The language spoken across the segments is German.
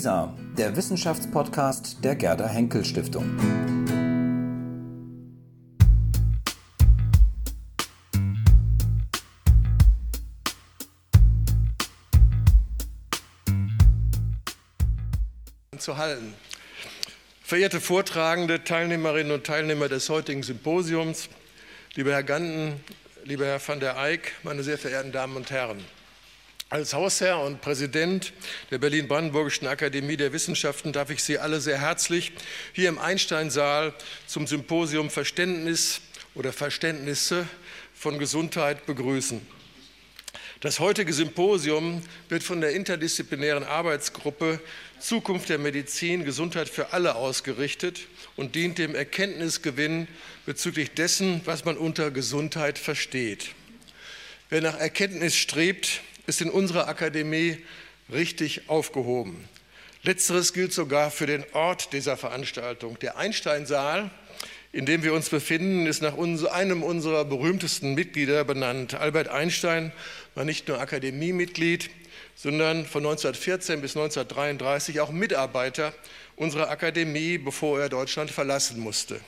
WISA, der Wissenschaftspodcast der Gerda Henkel Stiftung. zu halten. Verehrte Vortragende, Teilnehmerinnen und Teilnehmer des heutigen Symposiums, lieber Herr Ganden, lieber Herr van der Eyck, meine sehr verehrten Damen und Herren. Als Hausherr und Präsident der Berlin-Brandenburgischen Akademie der Wissenschaften darf ich Sie alle sehr herzlich hier im Einsteinsaal zum Symposium Verständnis oder Verständnisse von Gesundheit begrüßen. Das heutige Symposium wird von der interdisziplinären Arbeitsgruppe Zukunft der Medizin, Gesundheit für alle ausgerichtet und dient dem Erkenntnisgewinn bezüglich dessen, was man unter Gesundheit versteht. Wer nach Erkenntnis strebt, ist in unserer Akademie richtig aufgehoben. Letzteres gilt sogar für den Ort dieser Veranstaltung. Der Einsteinsaal, in dem wir uns befinden, ist nach einem unserer berühmtesten Mitglieder benannt. Albert Einstein war nicht nur Akademiemitglied, sondern von 1914 bis 1933 auch Mitarbeiter unserer Akademie, bevor er Deutschland verlassen musste.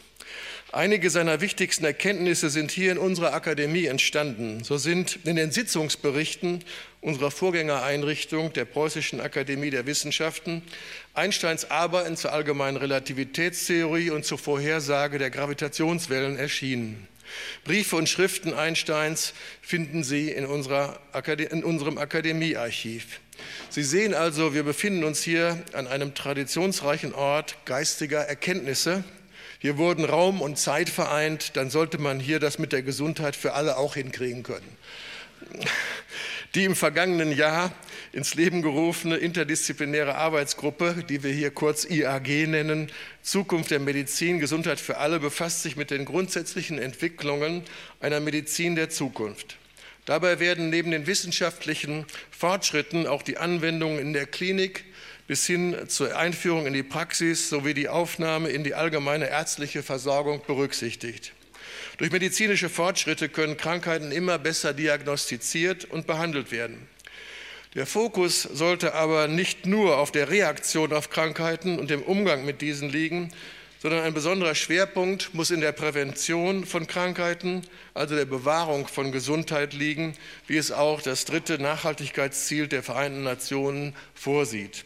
Einige seiner wichtigsten Erkenntnisse sind hier in unserer Akademie entstanden. So sind in den Sitzungsberichten unserer Vorgängereinrichtung der Preußischen Akademie der Wissenschaften Einsteins Arbeiten zur allgemeinen Relativitätstheorie und zur Vorhersage der Gravitationswellen erschienen. Briefe und Schriften Einsteins finden Sie in, in unserem Akademiearchiv. Sie sehen also, wir befinden uns hier an einem traditionsreichen Ort geistiger Erkenntnisse. Hier wurden Raum und Zeit vereint, dann sollte man hier das mit der Gesundheit für alle auch hinkriegen können. Die im vergangenen Jahr ins Leben gerufene interdisziplinäre Arbeitsgruppe, die wir hier kurz IAG nennen, Zukunft der Medizin, Gesundheit für alle, befasst sich mit den grundsätzlichen Entwicklungen einer Medizin der Zukunft. Dabei werden neben den wissenschaftlichen Fortschritten auch die Anwendungen in der Klinik bis hin zur Einführung in die Praxis sowie die Aufnahme in die allgemeine ärztliche Versorgung berücksichtigt. Durch medizinische Fortschritte können Krankheiten immer besser diagnostiziert und behandelt werden. Der Fokus sollte aber nicht nur auf der Reaktion auf Krankheiten und dem Umgang mit diesen liegen, sondern ein besonderer Schwerpunkt muss in der Prävention von Krankheiten, also der Bewahrung von Gesundheit liegen, wie es auch das dritte Nachhaltigkeitsziel der Vereinten Nationen vorsieht.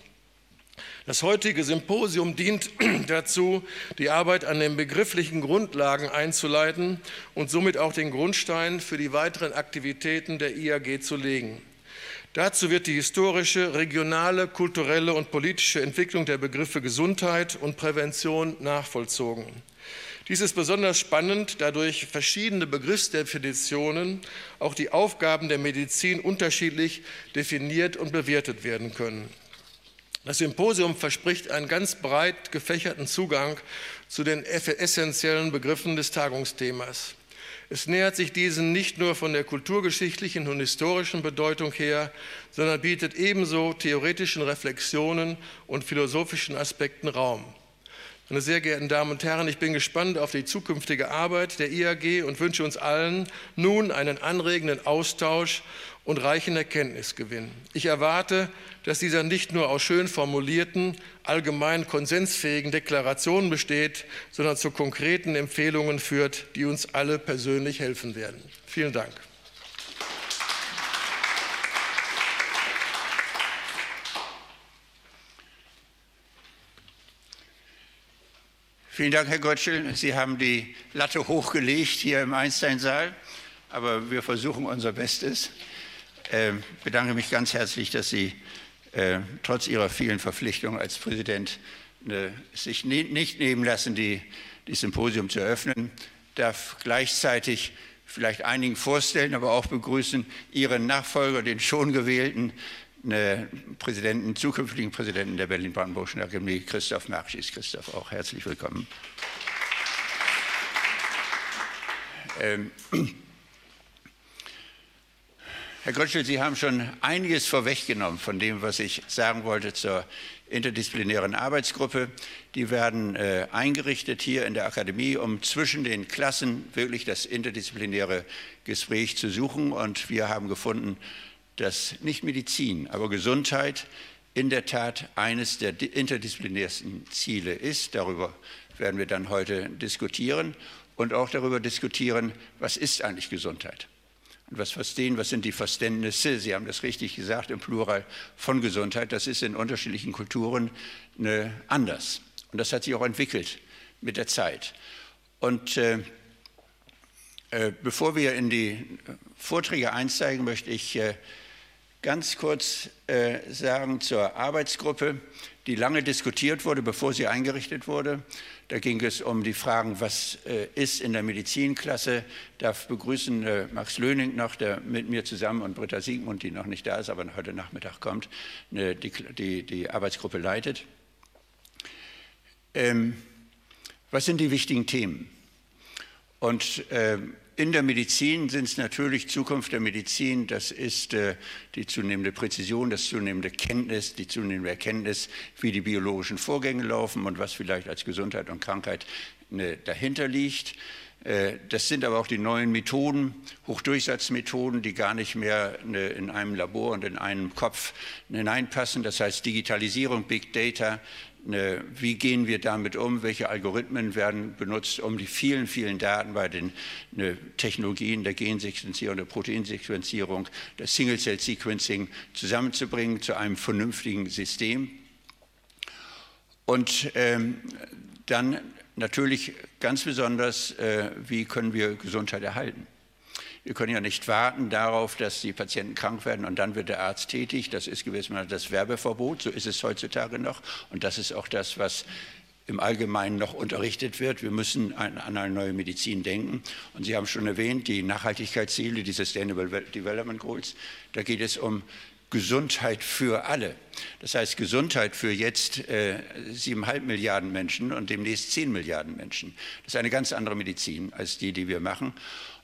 Das heutige Symposium dient dazu, die Arbeit an den begrifflichen Grundlagen einzuleiten und somit auch den Grundstein für die weiteren Aktivitäten der IAG zu legen. Dazu wird die historische, regionale, kulturelle und politische Entwicklung der Begriffe Gesundheit und Prävention nachvollzogen. Dies ist besonders spannend, da durch verschiedene Begriffsdefinitionen auch die Aufgaben der Medizin unterschiedlich definiert und bewertet werden können. Das Symposium verspricht einen ganz breit gefächerten Zugang zu den essentiellen Begriffen des Tagungsthemas. Es nähert sich diesen nicht nur von der kulturgeschichtlichen und historischen Bedeutung her, sondern bietet ebenso theoretischen Reflexionen und philosophischen Aspekten Raum. Meine sehr geehrten Damen und Herren, ich bin gespannt auf die zukünftige Arbeit der IAG und wünsche uns allen nun einen anregenden Austausch und reichen Erkenntnisgewinn. Ich erwarte, dass dieser nicht nur aus schön formulierten, allgemein konsensfähigen Deklarationen besteht, sondern zu konkreten Empfehlungen führt, die uns alle persönlich helfen werden. Vielen Dank. Vielen Dank, Herr Gottschel. Sie haben die Latte hochgelegt hier im Einsteinsaal, aber wir versuchen unser Bestes. Ich äh, bedanke mich ganz herzlich, dass Sie äh, trotz Ihrer vielen Verpflichtungen als Präsident äh, sich ne nicht nehmen lassen, die, die Symposium zu eröffnen. Ich darf gleichzeitig vielleicht einigen vorstellen, aber auch begrüßen Ihren Nachfolger, den schon gewählten Präsidenten, zukünftigen Präsidenten der Berlin-Brandenburgischen Akademie, Christoph Merschis. Christoph, auch herzlich willkommen. Ähm, Herr Gottschel, Sie haben schon einiges vorweggenommen von dem, was ich sagen wollte zur interdisziplinären Arbeitsgruppe. Die werden äh, eingerichtet hier in der Akademie, um zwischen den Klassen wirklich das interdisziplinäre Gespräch zu suchen. Und wir haben gefunden, dass nicht Medizin, aber Gesundheit in der Tat eines der interdisziplinärsten Ziele ist. Darüber werden wir dann heute diskutieren und auch darüber diskutieren, was ist eigentlich Gesundheit? Und was verstehen, was sind die Verständnisse, Sie haben das richtig gesagt, im Plural von Gesundheit, das ist in unterschiedlichen Kulturen ne, anders. Und das hat sich auch entwickelt mit der Zeit. Und äh, äh, bevor wir in die Vorträge einsteigen, möchte ich äh, ganz kurz äh, sagen zur Arbeitsgruppe, die lange diskutiert wurde, bevor sie eingerichtet wurde. Da ging es um die Fragen, was äh, ist in der Medizinklasse. Darf begrüßen äh, Max Löning noch, der mit mir zusammen und Britta Siegmund, die noch nicht da ist, aber heute Nachmittag kommt, ne, die, die, die Arbeitsgruppe leitet. Ähm, was sind die wichtigen Themen? Und ähm, in der Medizin sind es natürlich Zukunft der Medizin, das ist äh, die zunehmende Präzision, das zunehmende Kenntnis, die zunehmende Erkenntnis, wie die biologischen Vorgänge laufen und was vielleicht als Gesundheit und Krankheit ne, dahinter liegt. Äh, das sind aber auch die neuen Methoden, Hochdurchsatzmethoden, die gar nicht mehr ne, in einem Labor und in einem Kopf hineinpassen. Das heißt Digitalisierung, Big Data, wie gehen wir damit um? Welche Algorithmen werden benutzt, um die vielen, vielen Daten bei den ne, Technologien der Gensequenzierung, der Proteinsequenzierung, der Single-Cell-Sequencing zusammenzubringen zu einem vernünftigen System? Und ähm, dann natürlich ganz besonders, äh, wie können wir Gesundheit erhalten? Wir können ja nicht warten darauf, dass die Patienten krank werden und dann wird der Arzt tätig. Das ist gewissermaßen das Werbeverbot. So ist es heutzutage noch. Und das ist auch das, was im Allgemeinen noch unterrichtet wird. Wir müssen an, eine neue Medizin denken. Und Sie haben schon erwähnt, die Nachhaltigkeitsziele, die Sustainable Development Goals. Da geht es um Gesundheit für alle. Das heißt Gesundheit für jetzt äh, siebeneinhalb äh, Milliarden Menschen und demnächst zehn Milliarden Menschen. Das ist eine ganz andere Medizin als die, die wir machen.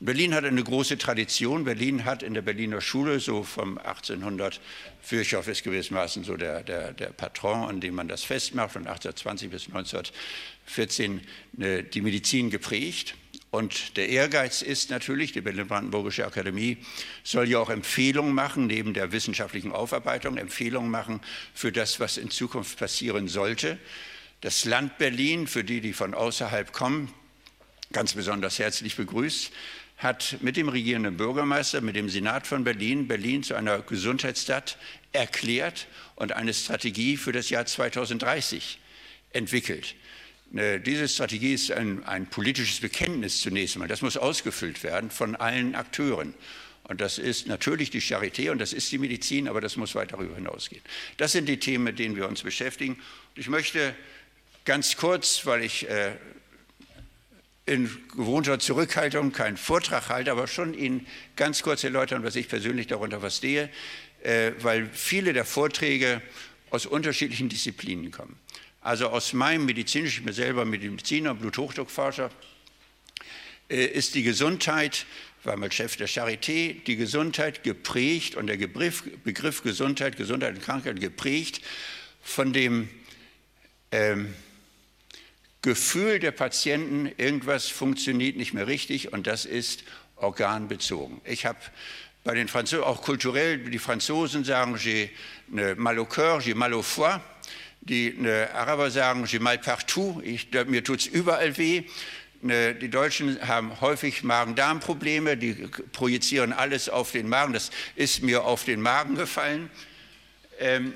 Berlin hat eine große Tradition. Berlin hat in der Berliner Schule so vom 1800, Virchow ist gewissermaßen so der, der, der Patron, an dem man das festmacht, von 1820 bis 1914 äh, die Medizin geprägt. Und der Ehrgeiz ist natürlich, die Berlin-Brandenburgische Akademie soll ja auch Empfehlungen machen, neben der wissenschaftlichen Aufarbeitung, Empfehlungen machen für das, was in Zukunft passieren sollte. Das Land Berlin, für die, die von außerhalb kommen, ganz besonders herzlich begrüßt, hat mit dem regierenden Bürgermeister, mit dem Senat von Berlin, Berlin zu einer Gesundheitsstadt erklärt und eine Strategie für das Jahr 2030 entwickelt. Äh, diese Strategie ist ein, ein politisches Bekenntnis zunächst einmal. Das muss ausgefüllt werden von allen Akteuren. Und das ist natürlich die Charité und das ist die Medizin, aber das muss weit darüber hinausgehen. Das sind die Themen, mit denen wir uns beschäftigen. Ich möchte ganz kurz, weil ich äh, in gewohnter Zurückhaltung keinen Vortrag halte, aber schon Ihnen ganz kurz erläutern, was ich persönlich darunter verstehe, äh, weil viele der Vorträge aus unterschiedlichen Disziplinen kommen. Also aus meinem medizinischen, ich bin selber Mediziner, Bluthochdruckforscher, äh, ist die Gesundheit, war mal Chef der Charité, die Gesundheit geprägt und der Begriff, Begriff Gesundheit, Gesundheit und Krankheit geprägt von dem ähm, Gefühl der Patienten, irgendwas funktioniert nicht mehr richtig und das ist organbezogen. Ich habe bei den Franzosen, auch kulturell, die Franzosen sagen, j'ai mal au cœur, j'ai mal au foie. Die ne, Araber sagen, j'ai mal partout, ich, mir tut es überall weh. Ne, die Deutschen haben häufig Magen-Darm-Probleme, die projizieren alles auf den Magen. Das ist mir auf den Magen gefallen. Ähm,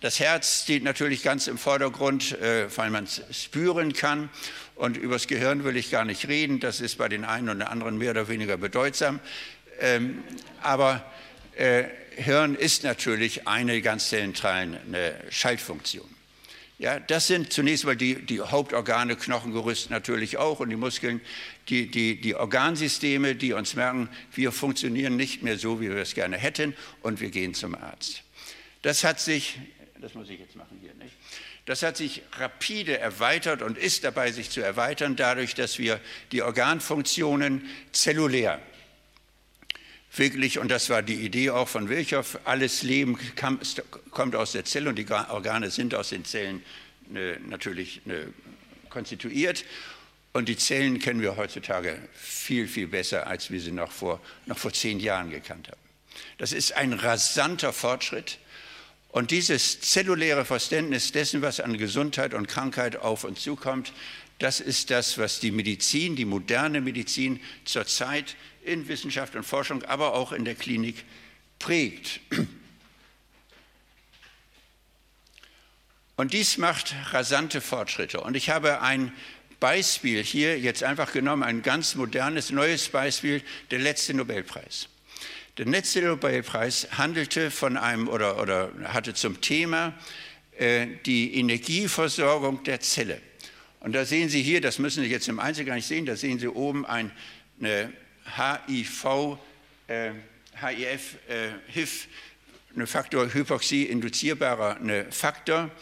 das Herz steht natürlich ganz im Vordergrund, äh, weil man es spüren kann. Und über das Gehirn will ich gar nicht reden. Das ist bei den einen und anderen mehr oder weniger bedeutsam. Ähm, aber äh, Hirn ist natürlich eine ganz zentrale Schaltfunktion. Ja, das sind zunächst mal die, die, Hauptorgane, Knochengerüst natürlich auch und die Muskeln, die, die, die Organsysteme, die uns merken, wir funktionieren nicht mehr so, wie wir es gerne hätten und wir gehen zum Arzt. Das hat sich, das muss ich jetzt machen hier, nicht? Das hat sich rapide erweitert und ist dabei, sich zu erweitern, dadurch, dass wir die Organfunktionen zellulär wirklich, und das war die Idee auch von Virchow, alles Leben kommt aus der Zelle und die Organe sind aus den Zellen ne, natürlich ne, konstituiert. Und die Zellen kennen wir heutzutage viel, viel besser, als wir sie noch vor, noch vor zehn Jahren gekannt haben. Das ist ein rasanter Fortschritt. Und dieses zelluläre Verständnis dessen, was an Gesundheit und Krankheit auf uns zukommt, das ist das, was die Medizin, die moderne Medizin zurzeit in Wissenschaft und Forschung, aber auch in der Klinik prägt. Und dies macht rasante Fortschritte. Und ich habe ein Beispiel hier jetzt einfach genommen, ein ganz modernes, neues Beispiel, der letzte Nobelpreis. Der letzte Nobelpreis handelte von einem oder, oder hatte zum Thema äh, die Energieversorgung der Zelle. Und da sehen Sie hier, das müssen Sie jetzt im Einzelnen gar nicht sehen, da sehen Sie oben ein, HIV, äh, HIF, äh, HIV, eine Faktor Hypoxie induzierbarer Faktor,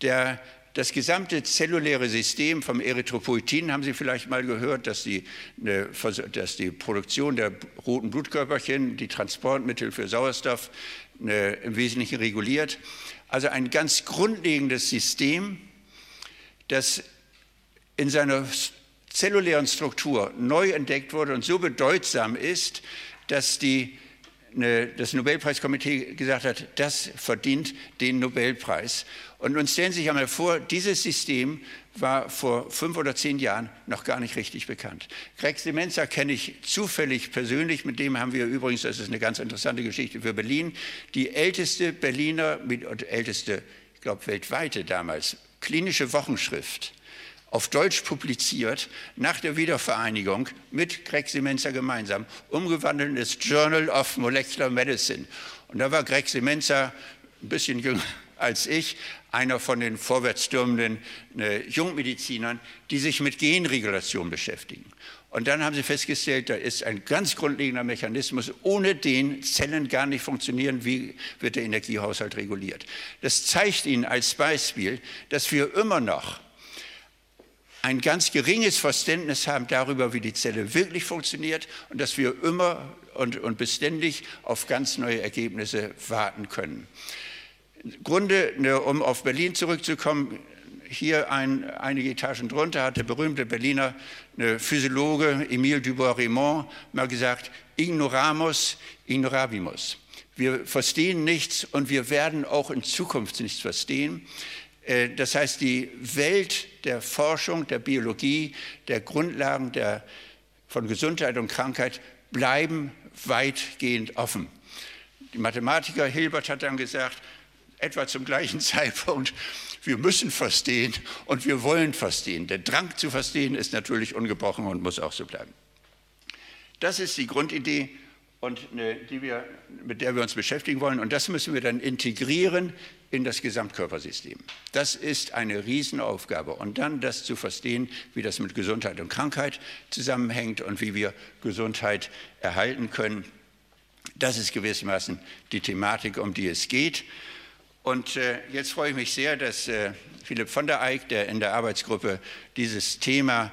der das gesamte zelluläre System vom Erythropoetin, haben Sie vielleicht mal gehört, dass die, dass die Produktion der roten Blutkörperchen, die Transportmittel für Sauerstoff im Wesentlichen reguliert. Also ein ganz grundlegendes System, das in seiner zellulären Struktur neu entdeckt wurde und so bedeutsam ist, dass die, das Nobelpreiskomitee gesagt hat, das verdient den Nobelpreis. Und nun stellen Sie sich einmal vor, dieses System war vor fünf oder zehn Jahren noch gar nicht richtig bekannt. Greg Semenza kenne ich zufällig persönlich, mit dem haben wir übrigens, das ist eine ganz interessante Geschichte für Berlin, die älteste Berliner, älteste, ich glaube weltweite damals, klinische Wochenschrift auf Deutsch publiziert, nach der Wiedervereinigung mit Greg Semenza gemeinsam, umgewandelt in das Journal of Molecular Medicine. Und da war Greg Semenza ein bisschen jünger als ich, einer von den vorwärtsstürmenden äh, Jungmedizinern, die sich mit Genregulation beschäftigen. Und dann haben sie festgestellt, da ist ein ganz grundlegender Mechanismus, ohne den Zellen gar nicht funktionieren. Wie wird der Energiehaushalt reguliert? Das zeigt Ihnen als Beispiel, dass wir immer noch ein ganz geringes Verständnis haben darüber, wie die Zelle wirklich funktioniert und dass wir immer und, und beständig auf ganz neue Ergebnisse warten können. Im Grunde, ne, um auf Berlin zurückzukommen, hier ein, einige Etagen drunter hat der berühmte Berliner ne, Physiologe Emile Dubois-Raymond mal gesagt, ignoramus, ignorabimus. Wir verstehen nichts und wir werden auch in Zukunft nichts verstehen. Äh, das heißt, die Welt der Forschung, der Biologie, der Grundlagen der, von Gesundheit und Krankheit bleiben weitgehend offen. Die Mathematiker Hilbert hat dann gesagt, etwa zum gleichen Zeitpunkt, wir müssen verstehen und wir wollen verstehen. Der Drang zu verstehen ist natürlich ungebrochen und muss auch so bleiben. Das ist die Grundidee und die wir, mit der wir uns beschäftigen wollen. Und das müssen wir dann integrieren in das Gesamtkörpersystem. Das ist eine Riesenaufgabe. Und dann das zu verstehen, wie das mit Gesundheit und Krankheit zusammenhängt und wie wir Gesundheit erhalten können. Das ist gewissermaßen die Thematik, um die es geht. Und äh, jetzt freue ich mich sehr, dass äh, Philipp von der Eyck, der in der Arbeitsgruppe dieses Thema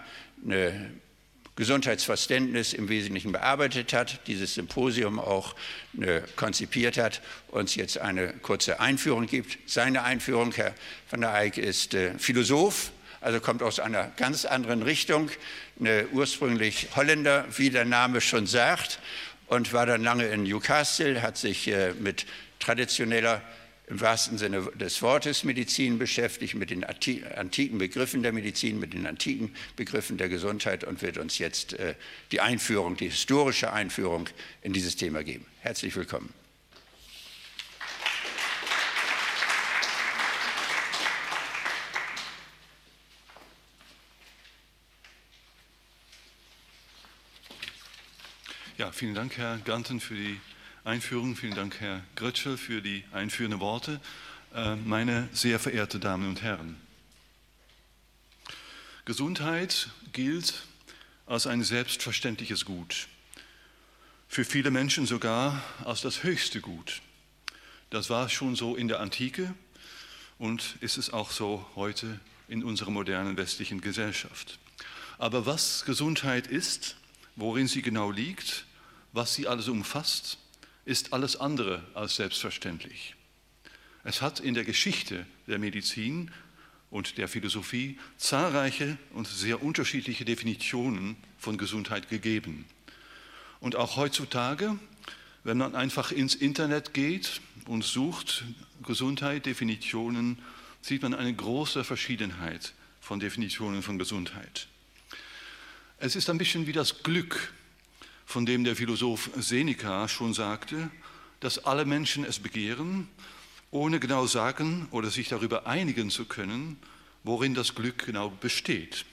äh, Gesundheitsverständnis im Wesentlichen bearbeitet hat, dieses Symposium auch äh, konzipiert hat, uns jetzt eine kurze Einführung gibt. Seine Einführung, Herr van der Eyck, ist äh, Philosoph, also kommt aus einer ganz anderen Richtung, ne, ursprünglich Holländer, wie der Name schon sagt, und war dann lange in Newcastle, hat sich äh, mit traditioneller im wahrsten Sinne des Wortes Medizin beschäftigt, mit den antiken Begriffen der Medizin, mit den antiken Begriffen der Gesundheit und wird uns jetzt äh, die Einführung, die historische Einführung in dieses Thema geben. Herzlich willkommen. Ja, vielen Dank, Herr Ganten, für die Einführung. Vielen Dank, Herr Grötschel, für die einführenden Worte. Äh, meine sehr verehrten Damen und Herren, Gesundheit gilt als ein selbstverständliches Gut. Für viele Menschen sogar als das höchste Gut. Das war schon so in der Antike und ist es auch so heute in unserer modernen westlichen Gesellschaft. Aber was Gesundheit ist, worin sie genau liegt, was sie alles umfasst, ist alles andere als selbstverständlich. Es hat in der Geschichte der Medizin und der Philosophie zahlreiche und sehr unterschiedliche Definitionen von Gesundheit gegeben. Und auch heutzutage Wenn man einfach ins Internet geht und sucht Gesundheit, Definitionen, sieht man eine große Verschiedenheit von Definitionen von Gesundheit. Es ist ein bisschen wie das Glück, von dem der Philosoph Seneca schon sagte, dass alle Menschen es begehren, ohne genau sagen oder sich darüber einigen zu können, worin das Glück genau besteht.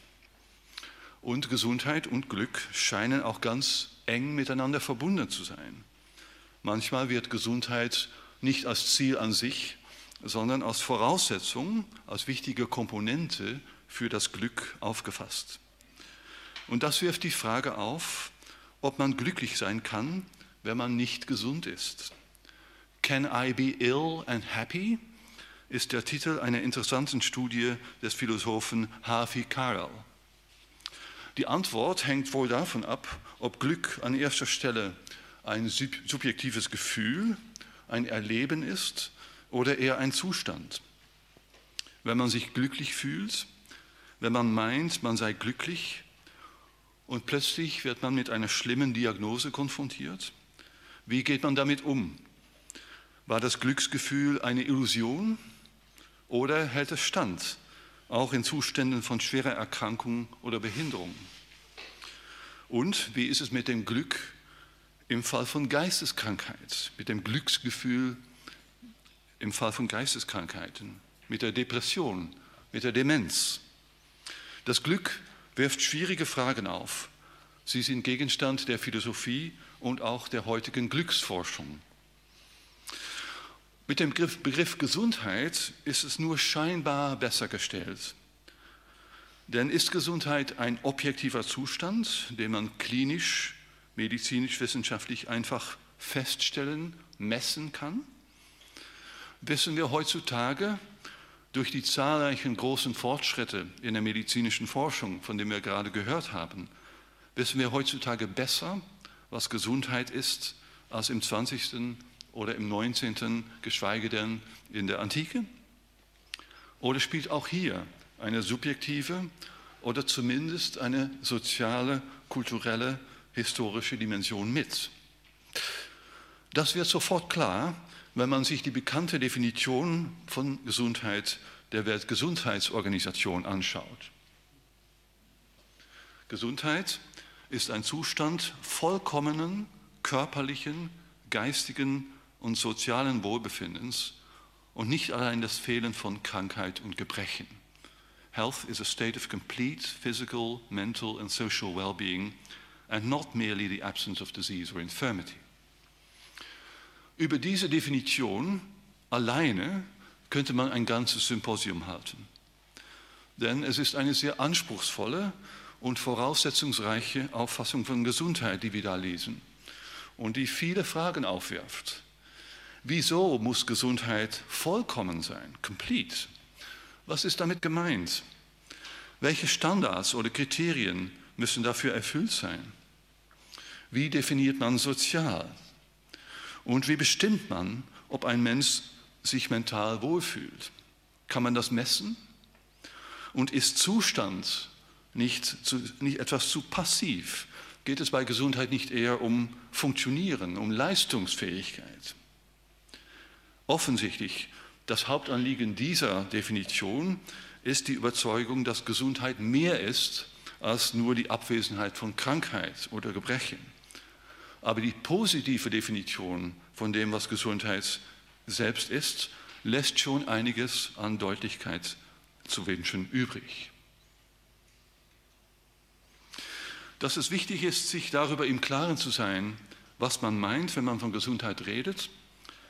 Und Gesundheit und Glück scheinen auch ganz eng miteinander verbunden zu sein. Manchmal wird Gesundheit nicht als Ziel an sich, sondern als Voraussetzung, als wichtige Komponente für das Glück aufgefasst. Und das wirft die Frage auf, ob man glücklich sein kann, wenn man nicht gesund ist. Can I be ill and happy? ist der Titel einer interessanten Studie des Philosophen Harvey Karel. Die Antwort hängt wohl davon ab, ob Glück an erster Stelle ein subjektives Gefühl, ein Erleben ist oder eher ein Zustand. Wenn man sich glücklich fühlt, wenn man meint, man sei glücklich und plötzlich wird man mit einer schlimmen Diagnose konfrontiert, wie geht man damit um? War das Glücksgefühl eine Illusion oder hält es stand, auch in Zuständen von schwerer Erkrankung oder Behinderung? Und wie ist es mit dem Glück im Fall von Geisteskrankheit, mit dem Glücksgefühl im Fall von Geisteskrankheiten, mit der Depression, mit der Demenz? Das Glück wirft schwierige Fragen auf. Sie sind Gegenstand der Philosophie und auch der heutigen Glücksforschung. Mit dem Begriff, Gesundheit ist es nur scheinbar besser gestellt. Denn ist Gesundheit ein objektiver Zustand, den man klinisch, medizinisch, wissenschaftlich einfach feststellen, messen kann? Wissen wir heutzutage durch die zahlreichen großen Fortschritte in der medizinischen Forschung, von denen wir gerade gehört haben, wissen wir heutzutage besser, was Gesundheit ist, als im 20. oder im 19., geschweige denn in der Antike? Oder spielt auch hier eine subjektive oder zumindest eine soziale, kulturelle, historische Dimension mit. Das wird sofort klar, wenn man sich die bekannte Definition von Gesundheit der Weltgesundheitsorganisation anschaut. Gesundheit ist ein Zustand vollkommenen körperlichen, geistigen und sozialen Wohlbefindens und nicht allein das Fehlen von Krankheit und Gebrechen. Health is a state of complete physical, mental, and social well being, and not merely the absence of disease or infirmity. Über diese Definition alleine könnte man ein ganzes Symposium halten. Denn es ist eine sehr anspruchsvolle und voraussetzungsreiche Auffassung von Gesundheit, die wir da lesen und die viele Fragen aufwirft. Wieso muss Gesundheit vollkommen sein, complete? Was ist damit gemeint? Welche Standards oder Kriterien müssen dafür erfüllt sein? Wie definiert man sozial? Und wie bestimmt man, ob ein Mensch sich mental wohlfühlt? Kann man das messen? Und ist Zustand nicht, zu, nicht etwas zu passiv? Geht es bei Gesundheit nicht eher um Funktionieren, um Leistungsfähigkeit? Offensichtlich das Hauptanliegen dieser Definition ist die Überzeugung, dass Gesundheit mehr ist als nur die Abwesenheit von Krankheit oder Gebrechen. Aber die positive Definition von dem, was Gesundheit selbst ist, lässt schon einiges an Deutlichkeit zu wünschen übrig. Dass es wichtig ist, sich darüber im Klaren zu sein, was man meint, wenn man von Gesundheit redet,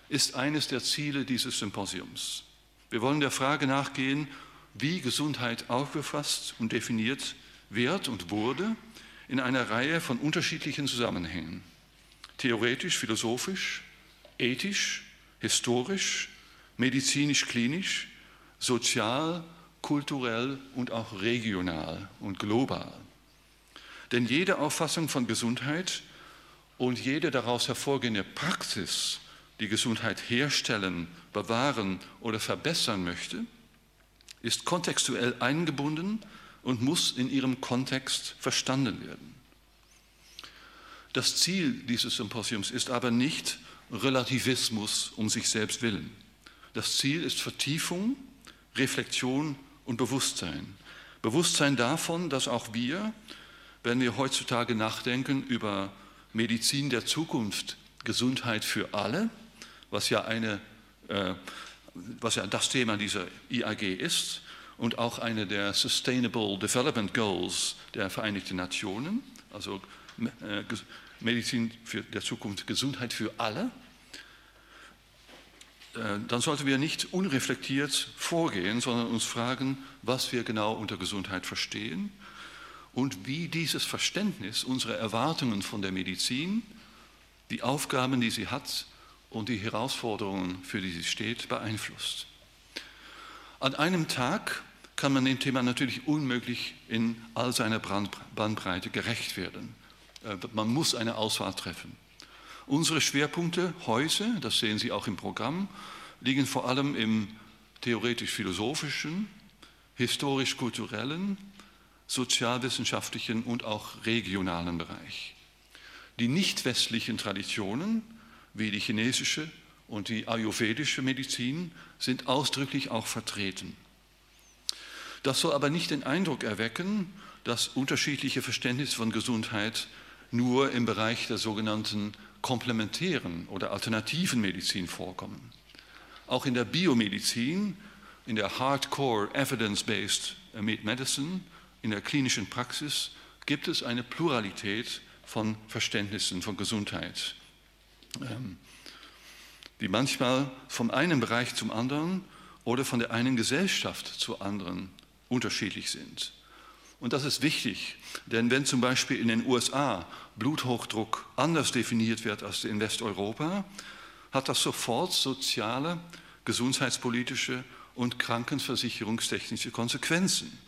ist eines der Ziele dieses Symposiums. Wir wollen der Frage nachgehen, wie Gesundheit aufgefasst und definiert wird und wurde in einer Reihe von unterschiedlichen Zusammenhängen. Theoretisch, philosophisch, ethisch, historisch, medizinisch-klinisch, sozial, kulturell und auch regional und global. Denn jede Auffassung von Gesundheit und jede daraus hervorgehende Praxis die Gesundheit herstellen, bewahren oder verbessern möchte, ist kontextuell eingebunden und muss in ihrem Kontext verstanden werden. Das Ziel dieses Symposiums ist aber nicht Relativismus um sich selbst willen. Das Ziel ist Vertiefung, Reflexion und Bewusstsein. Bewusstsein davon, dass auch wir, wenn wir heutzutage nachdenken über Medizin der Zukunft, Gesundheit für alle, was ja, eine, äh, was ja das Thema dieser IAG ist und auch eine der Sustainable Development Goals der Vereinigten Nationen, also äh, Medizin für der Zukunft, Gesundheit für alle, äh, dann sollten wir nicht unreflektiert vorgehen, sondern uns fragen, was wir genau unter Gesundheit verstehen und wie dieses Verständnis unsere Erwartungen von der Medizin, die Aufgaben, die sie hat und die Herausforderungen, für die sie steht, beeinflusst. An einem Tag kann man dem Thema natürlich unmöglich in all seiner Bandbreite gerecht werden. Äh, man muss eine Auswahl treffen. Unsere Schwerpunkte heute, das sehen Sie auch im Programm, liegen vor allem im theoretisch-philosophischen, historisch-kulturellen, sozialwissenschaftlichen und auch regionalen Bereich. Die nicht westlichen Traditionen, wie die chinesische und die ayurvedische Medizin, sind ausdrücklich auch vertreten. Das soll aber nicht den Eindruck erwecken, dass unterschiedliche Verständnisse von Gesundheit nur im Bereich der sogenannten komplementären oder alternativen Medizin vorkommen. Auch in der Biomedizin, in der Hardcore Evidence-Based Medicine, in der klinischen Praxis gibt es eine Pluralität von Verständnissen von Gesundheit, ähm, die manchmal vom einen Bereich zum anderen oder von der einen Gesellschaft zur anderen unterschiedlich sind. Und das ist wichtig, denn wenn zum Beispiel in den USA Bluthochdruck anders definiert wird als in Westeuropa, hat das sofort soziale, gesundheitspolitische und krankenversicherungstechnische Konsequenzen.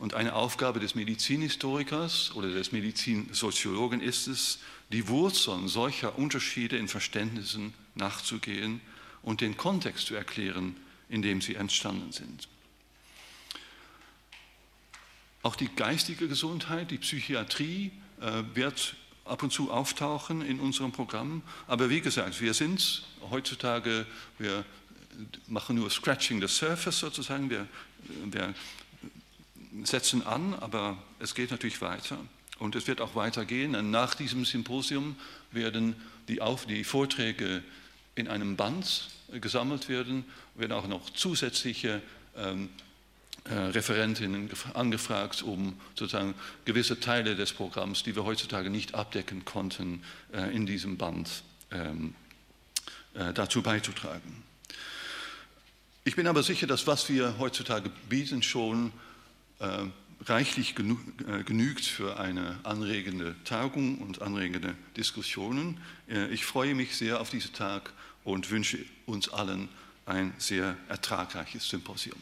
Und eine Aufgabe des Medizinhistorikers oder des Medizinsoziologen ist es, die Wurzeln solcher Unterschiede in Verständnissen nachzugehen und den Kontext zu erklären, in dem sie entstanden sind. Auch die geistige Gesundheit, die Psychiatrie äh, wird ab und zu auftauchen in unserem Programm. Aber wie gesagt, wir sind heutzutage, wir machen nur Scratching the Surface sozusagen, wir, wir setzen an, aber es geht natürlich weiter. Und es wird auch weitergehen. Und nach diesem Symposium werden die, Auf die Vorträge in einem Band gesammelt werden, werden auch noch zusätzliche ähm, äh, Referentinnen angefragt, um sozusagen gewisse Teile des Programms, die wir heutzutage nicht abdecken konnten, äh, in diesem Band ähm, äh, dazu beizutragen. Ich bin aber sicher, dass was wir heutzutage bieten, schon reichlich genügt für eine anregende Tagung und anregende Diskussionen. Ich freue mich sehr auf diesen Tag und wünsche uns allen ein sehr ertragreiches Symposium.